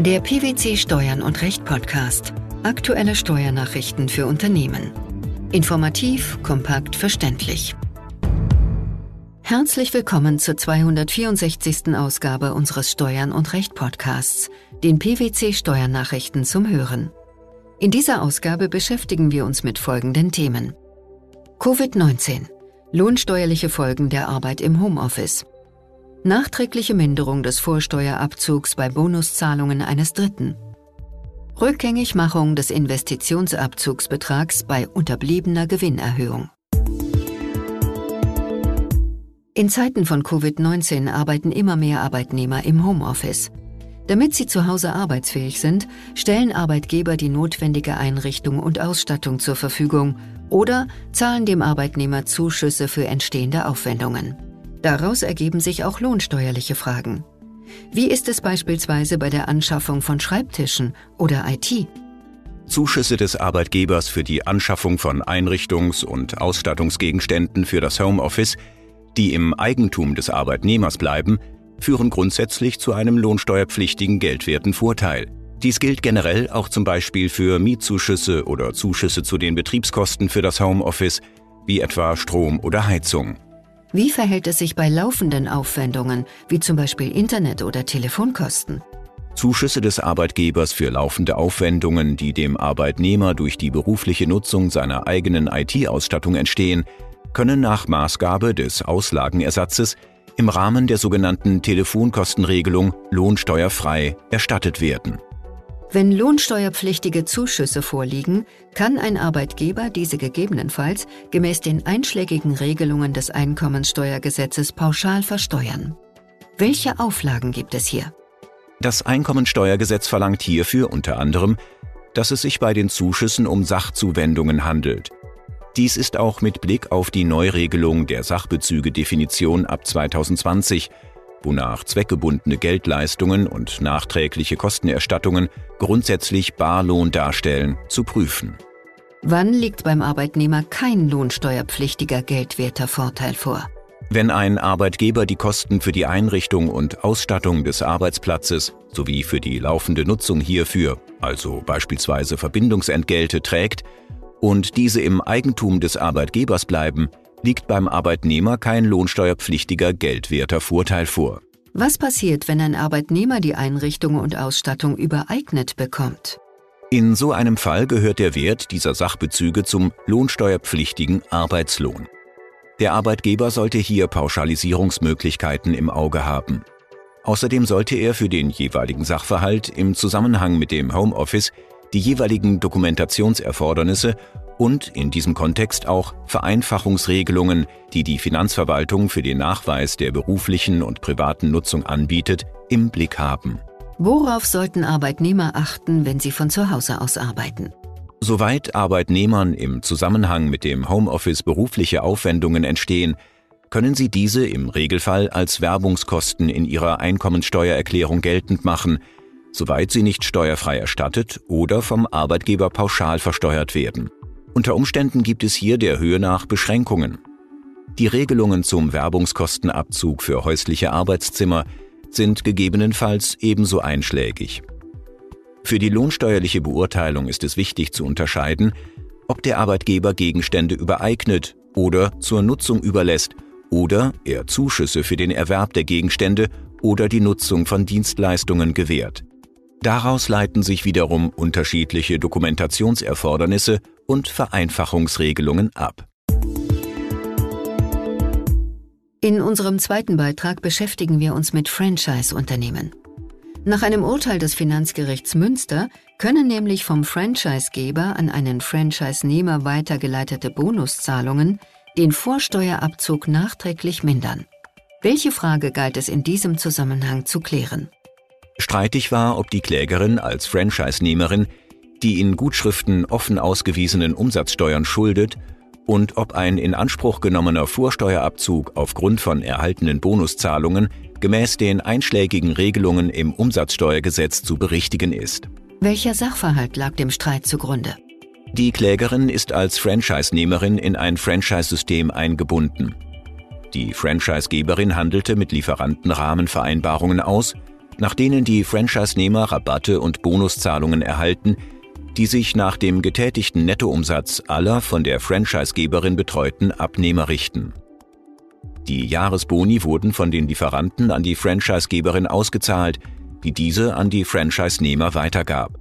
Der PwC Steuern und Recht Podcast. Aktuelle Steuernachrichten für Unternehmen. Informativ, kompakt, verständlich. Herzlich willkommen zur 264. Ausgabe unseres Steuern und Recht Podcasts, den PwC Steuernachrichten zum Hören. In dieser Ausgabe beschäftigen wir uns mit folgenden Themen. Covid-19. Lohnsteuerliche Folgen der Arbeit im Homeoffice. Nachträgliche Minderung des Vorsteuerabzugs bei Bonuszahlungen eines Dritten. Rückgängigmachung des Investitionsabzugsbetrags bei unterbliebener Gewinnerhöhung. In Zeiten von Covid-19 arbeiten immer mehr Arbeitnehmer im Homeoffice. Damit sie zu Hause arbeitsfähig sind, stellen Arbeitgeber die notwendige Einrichtung und Ausstattung zur Verfügung oder zahlen dem Arbeitnehmer Zuschüsse für entstehende Aufwendungen. Daraus ergeben sich auch lohnsteuerliche Fragen. Wie ist es beispielsweise bei der Anschaffung von Schreibtischen oder IT? Zuschüsse des Arbeitgebers für die Anschaffung von Einrichtungs- und Ausstattungsgegenständen für das Homeoffice, die im Eigentum des Arbeitnehmers bleiben, führen grundsätzlich zu einem lohnsteuerpflichtigen geldwerten Vorteil. Dies gilt generell auch zum Beispiel für Mietzuschüsse oder Zuschüsse zu den Betriebskosten für das Homeoffice, wie etwa Strom oder Heizung. Wie verhält es sich bei laufenden Aufwendungen, wie zum Beispiel Internet- oder Telefonkosten? Zuschüsse des Arbeitgebers für laufende Aufwendungen, die dem Arbeitnehmer durch die berufliche Nutzung seiner eigenen IT-Ausstattung entstehen, können nach Maßgabe des Auslagenersatzes im Rahmen der sogenannten Telefonkostenregelung lohnsteuerfrei erstattet werden. Wenn lohnsteuerpflichtige Zuschüsse vorliegen, kann ein Arbeitgeber diese gegebenenfalls gemäß den einschlägigen Regelungen des Einkommensteuergesetzes pauschal versteuern. Welche Auflagen gibt es hier? Das Einkommensteuergesetz verlangt hierfür unter anderem, dass es sich bei den Zuschüssen um Sachzuwendungen handelt. Dies ist auch mit Blick auf die Neuregelung der Sachbezüge-Definition ab 2020 wonach zweckgebundene Geldleistungen und nachträgliche Kostenerstattungen grundsätzlich Barlohn darstellen, zu prüfen. Wann liegt beim Arbeitnehmer kein lohnsteuerpflichtiger geldwerter Vorteil vor? Wenn ein Arbeitgeber die Kosten für die Einrichtung und Ausstattung des Arbeitsplatzes sowie für die laufende Nutzung hierfür, also beispielsweise Verbindungsentgelte, trägt und diese im Eigentum des Arbeitgebers bleiben, liegt beim Arbeitnehmer kein lohnsteuerpflichtiger geldwerter Vorteil vor. Was passiert, wenn ein Arbeitnehmer die Einrichtung und Ausstattung übereignet bekommt? In so einem Fall gehört der Wert dieser Sachbezüge zum lohnsteuerpflichtigen Arbeitslohn. Der Arbeitgeber sollte hier Pauschalisierungsmöglichkeiten im Auge haben. Außerdem sollte er für den jeweiligen Sachverhalt im Zusammenhang mit dem Homeoffice die jeweiligen Dokumentationserfordernisse und in diesem Kontext auch Vereinfachungsregelungen, die die Finanzverwaltung für den Nachweis der beruflichen und privaten Nutzung anbietet, im Blick haben. Worauf sollten Arbeitnehmer achten, wenn sie von zu Hause aus arbeiten? Soweit Arbeitnehmern im Zusammenhang mit dem Homeoffice berufliche Aufwendungen entstehen, können sie diese im Regelfall als Werbungskosten in ihrer Einkommensteuererklärung geltend machen, soweit sie nicht steuerfrei erstattet oder vom Arbeitgeber pauschal versteuert werden. Unter Umständen gibt es hier der Höhe nach Beschränkungen. Die Regelungen zum Werbungskostenabzug für häusliche Arbeitszimmer sind gegebenenfalls ebenso einschlägig. Für die lohnsteuerliche Beurteilung ist es wichtig zu unterscheiden, ob der Arbeitgeber Gegenstände übereignet oder zur Nutzung überlässt oder er Zuschüsse für den Erwerb der Gegenstände oder die Nutzung von Dienstleistungen gewährt. Daraus leiten sich wiederum unterschiedliche Dokumentationserfordernisse und Vereinfachungsregelungen ab. In unserem zweiten Beitrag beschäftigen wir uns mit Franchise-Unternehmen. Nach einem Urteil des Finanzgerichts Münster können nämlich vom Franchisegeber an einen Franchise-Nehmer weitergeleitete Bonuszahlungen den Vorsteuerabzug nachträglich mindern. Welche Frage galt es in diesem Zusammenhang zu klären? Streitig war, ob die Klägerin als Franchise-Nehmerin die in Gutschriften offen ausgewiesenen Umsatzsteuern schuldet und ob ein in Anspruch genommener Vorsteuerabzug aufgrund von erhaltenen Bonuszahlungen gemäß den einschlägigen Regelungen im Umsatzsteuergesetz zu berichtigen ist. Welcher Sachverhalt lag dem Streit zugrunde? Die Klägerin ist als Franchise-Nehmerin in ein Franchise-System eingebunden. Die Franchise-Geberin handelte mit Lieferanten Rahmenvereinbarungen aus, nach denen die Franchise-Nehmer Rabatte und Bonuszahlungen erhalten, die sich nach dem getätigten Nettoumsatz aller von der Franchisegeberin betreuten Abnehmer richten. Die Jahresboni wurden von den Lieferanten an die Franchisegeberin ausgezahlt, die diese an die Franchise-Nehmer weitergab.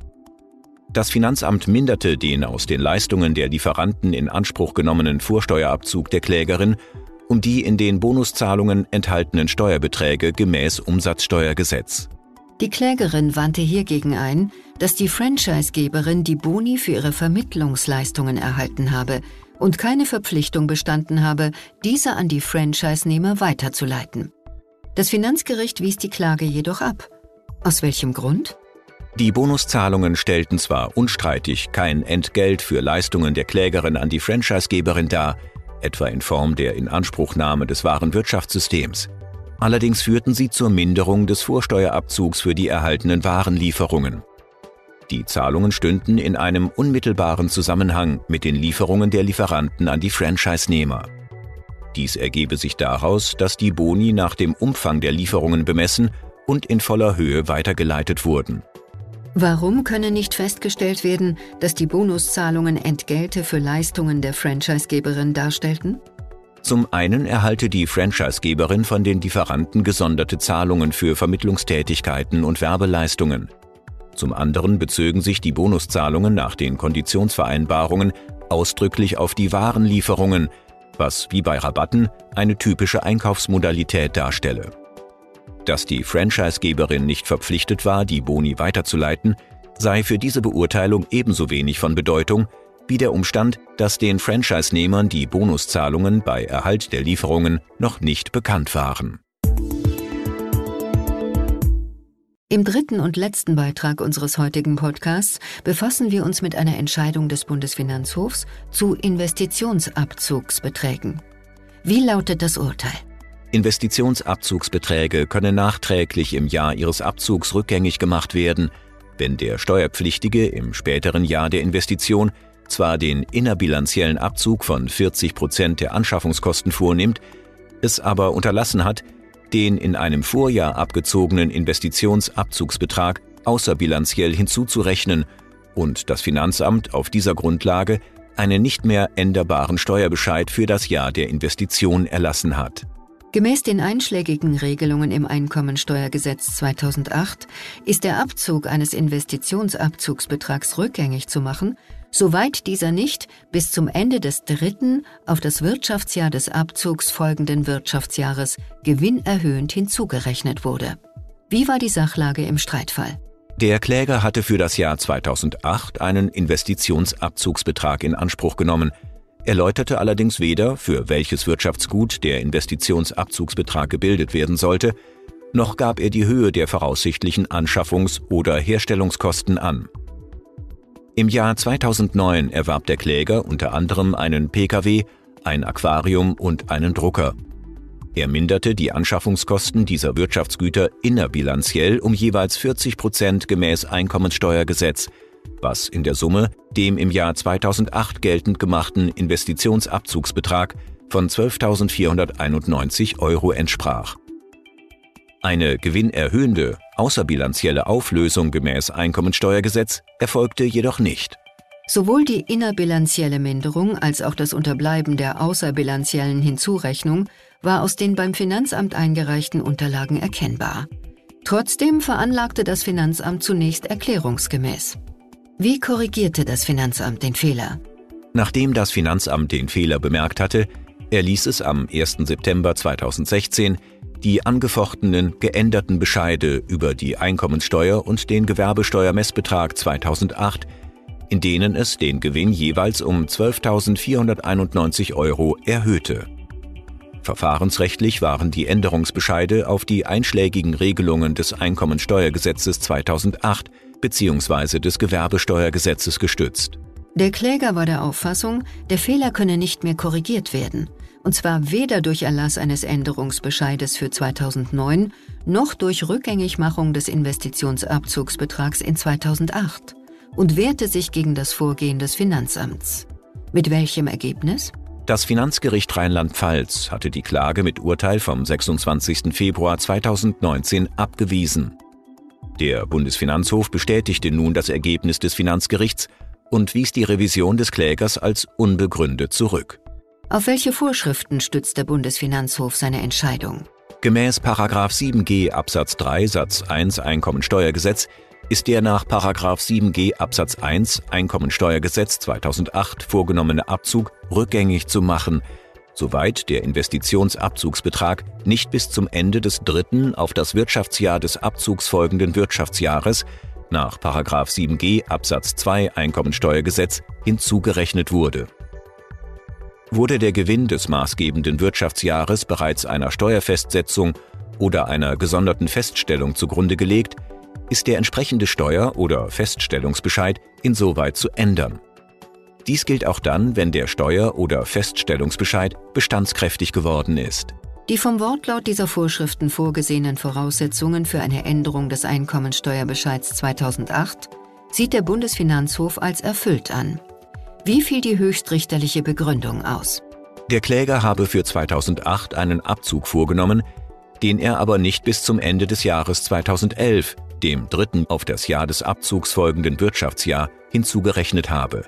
Das Finanzamt minderte den aus den Leistungen der Lieferanten in Anspruch genommenen Vorsteuerabzug der Klägerin um die in den Bonuszahlungen enthaltenen Steuerbeträge gemäß Umsatzsteuergesetz. Die Klägerin wandte hiergegen ein, dass die Franchisegeberin die Boni für ihre Vermittlungsleistungen erhalten habe und keine Verpflichtung bestanden habe, diese an die Franchise-Nehmer weiterzuleiten. Das Finanzgericht wies die Klage jedoch ab. Aus welchem Grund? Die Bonuszahlungen stellten zwar unstreitig kein Entgelt für Leistungen der Klägerin an die Franchisegeberin dar, etwa in Form der Inanspruchnahme des wahren Wirtschaftssystems. Allerdings führten sie zur Minderung des Vorsteuerabzugs für die erhaltenen Warenlieferungen. Die Zahlungen stünden in einem unmittelbaren Zusammenhang mit den Lieferungen der Lieferanten an die Franchise-Nehmer. Dies ergebe sich daraus, dass die Boni nach dem Umfang der Lieferungen bemessen und in voller Höhe weitergeleitet wurden. Warum könne nicht festgestellt werden, dass die Bonuszahlungen Entgelte für Leistungen der Franchisegeberin darstellten? Zum einen erhalte die Franchisegeberin von den Lieferanten gesonderte Zahlungen für Vermittlungstätigkeiten und Werbeleistungen. Zum anderen bezögen sich die Bonuszahlungen nach den Konditionsvereinbarungen ausdrücklich auf die Warenlieferungen, was wie bei Rabatten eine typische Einkaufsmodalität darstelle. Dass die Franchisegeberin nicht verpflichtet war, die Boni weiterzuleiten, sei für diese Beurteilung ebenso wenig von Bedeutung wie der Umstand, dass den Franchise-Nehmern die Bonuszahlungen bei Erhalt der Lieferungen noch nicht bekannt waren. Im dritten und letzten Beitrag unseres heutigen Podcasts befassen wir uns mit einer Entscheidung des Bundesfinanzhofs zu Investitionsabzugsbeträgen. Wie lautet das Urteil? Investitionsabzugsbeträge können nachträglich im Jahr ihres Abzugs rückgängig gemacht werden, wenn der Steuerpflichtige im späteren Jahr der Investition zwar den innerbilanziellen Abzug von 40 Prozent der Anschaffungskosten vornimmt, es aber unterlassen hat, den in einem Vorjahr abgezogenen Investitionsabzugsbetrag außerbilanziell hinzuzurechnen und das Finanzamt auf dieser Grundlage einen nicht mehr änderbaren Steuerbescheid für das Jahr der Investition erlassen hat. Gemäß den einschlägigen Regelungen im Einkommensteuergesetz 2008 ist der Abzug eines Investitionsabzugsbetrags rückgängig zu machen, soweit dieser nicht bis zum Ende des dritten auf das Wirtschaftsjahr des Abzugs folgenden Wirtschaftsjahres gewinnerhöhend hinzugerechnet wurde. Wie war die Sachlage im Streitfall? Der Kläger hatte für das Jahr 2008 einen Investitionsabzugsbetrag in Anspruch genommen, erläuterte allerdings weder, für welches Wirtschaftsgut der Investitionsabzugsbetrag gebildet werden sollte, noch gab er die Höhe der voraussichtlichen Anschaffungs- oder Herstellungskosten an. Im Jahr 2009 erwarb der Kläger unter anderem einen Pkw, ein Aquarium und einen Drucker. Er minderte die Anschaffungskosten dieser Wirtschaftsgüter innerbilanziell um jeweils 40 Prozent gemäß Einkommensteuergesetz – was in der Summe dem im Jahr 2008 geltend gemachten Investitionsabzugsbetrag von 12.491 Euro entsprach. Eine gewinnerhöhende, außerbilanzielle Auflösung gemäß Einkommensteuergesetz erfolgte jedoch nicht. Sowohl die innerbilanzielle Minderung als auch das Unterbleiben der außerbilanziellen Hinzurechnung war aus den beim Finanzamt eingereichten Unterlagen erkennbar. Trotzdem veranlagte das Finanzamt zunächst erklärungsgemäß. Wie korrigierte das Finanzamt den Fehler? Nachdem das Finanzamt den Fehler bemerkt hatte, erließ es am 1. September 2016 die angefochtenen geänderten Bescheide über die Einkommensteuer und den Gewerbesteuermessbetrag 2008, in denen es den Gewinn jeweils um 12.491 Euro erhöhte. Verfahrensrechtlich waren die Änderungsbescheide auf die einschlägigen Regelungen des Einkommensteuergesetzes 2008 bzw. des Gewerbesteuergesetzes gestützt. Der Kläger war der Auffassung, der Fehler könne nicht mehr korrigiert werden, und zwar weder durch Erlass eines Änderungsbescheides für 2009 noch durch Rückgängigmachung des Investitionsabzugsbetrags in 2008 und wehrte sich gegen das Vorgehen des Finanzamts. Mit welchem Ergebnis? Das Finanzgericht Rheinland-Pfalz hatte die Klage mit Urteil vom 26. Februar 2019 abgewiesen. Der Bundesfinanzhof bestätigte nun das Ergebnis des Finanzgerichts und wies die Revision des Klägers als unbegründet zurück. Auf welche Vorschriften stützt der Bundesfinanzhof seine Entscheidung? Gemäß 7g Absatz 3 Satz 1 Einkommensteuergesetz ist der nach 7g Absatz 1 Einkommensteuergesetz 2008 vorgenommene Abzug rückgängig zu machen, soweit der Investitionsabzugsbetrag nicht bis zum Ende des dritten auf das Wirtschaftsjahr des Abzugs folgenden Wirtschaftsjahres nach 7g Absatz 2 Einkommensteuergesetz hinzugerechnet wurde. Wurde der Gewinn des maßgebenden Wirtschaftsjahres bereits einer Steuerfestsetzung oder einer gesonderten Feststellung zugrunde gelegt, ist der entsprechende Steuer- oder Feststellungsbescheid insoweit zu ändern. Dies gilt auch dann, wenn der Steuer- oder Feststellungsbescheid bestandskräftig geworden ist. Die vom Wortlaut dieser Vorschriften vorgesehenen Voraussetzungen für eine Änderung des Einkommensteuerbescheids 2008 sieht der Bundesfinanzhof als erfüllt an. Wie fiel die höchstrichterliche Begründung aus? Der Kläger habe für 2008 einen Abzug vorgenommen, den er aber nicht bis zum Ende des Jahres 2011, dem dritten auf das Jahr des Abzugs folgenden Wirtschaftsjahr, hinzugerechnet habe.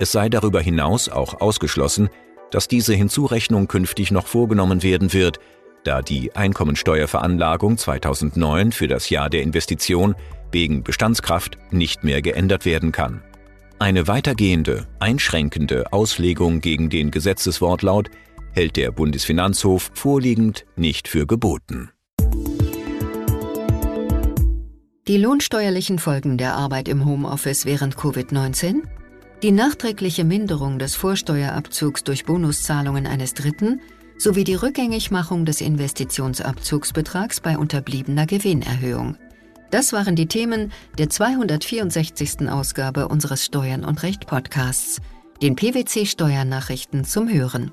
Es sei darüber hinaus auch ausgeschlossen, dass diese Hinzurechnung künftig noch vorgenommen werden wird, da die Einkommensteuerveranlagung 2009 für das Jahr der Investition wegen Bestandskraft nicht mehr geändert werden kann. Eine weitergehende, einschränkende Auslegung gegen den Gesetzeswortlaut hält der Bundesfinanzhof vorliegend nicht für geboten. Die lohnsteuerlichen Folgen der Arbeit im Homeoffice während Covid-19 die nachträgliche Minderung des Vorsteuerabzugs durch Bonuszahlungen eines Dritten sowie die Rückgängigmachung des Investitionsabzugsbetrags bei unterbliebener Gewinnerhöhung. Das waren die Themen der 264. Ausgabe unseres Steuern und Recht Podcasts, den PwC Steuernachrichten zum Hören.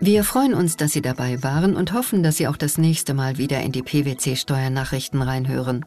Wir freuen uns, dass Sie dabei waren und hoffen, dass Sie auch das nächste Mal wieder in die PwC Steuernachrichten reinhören.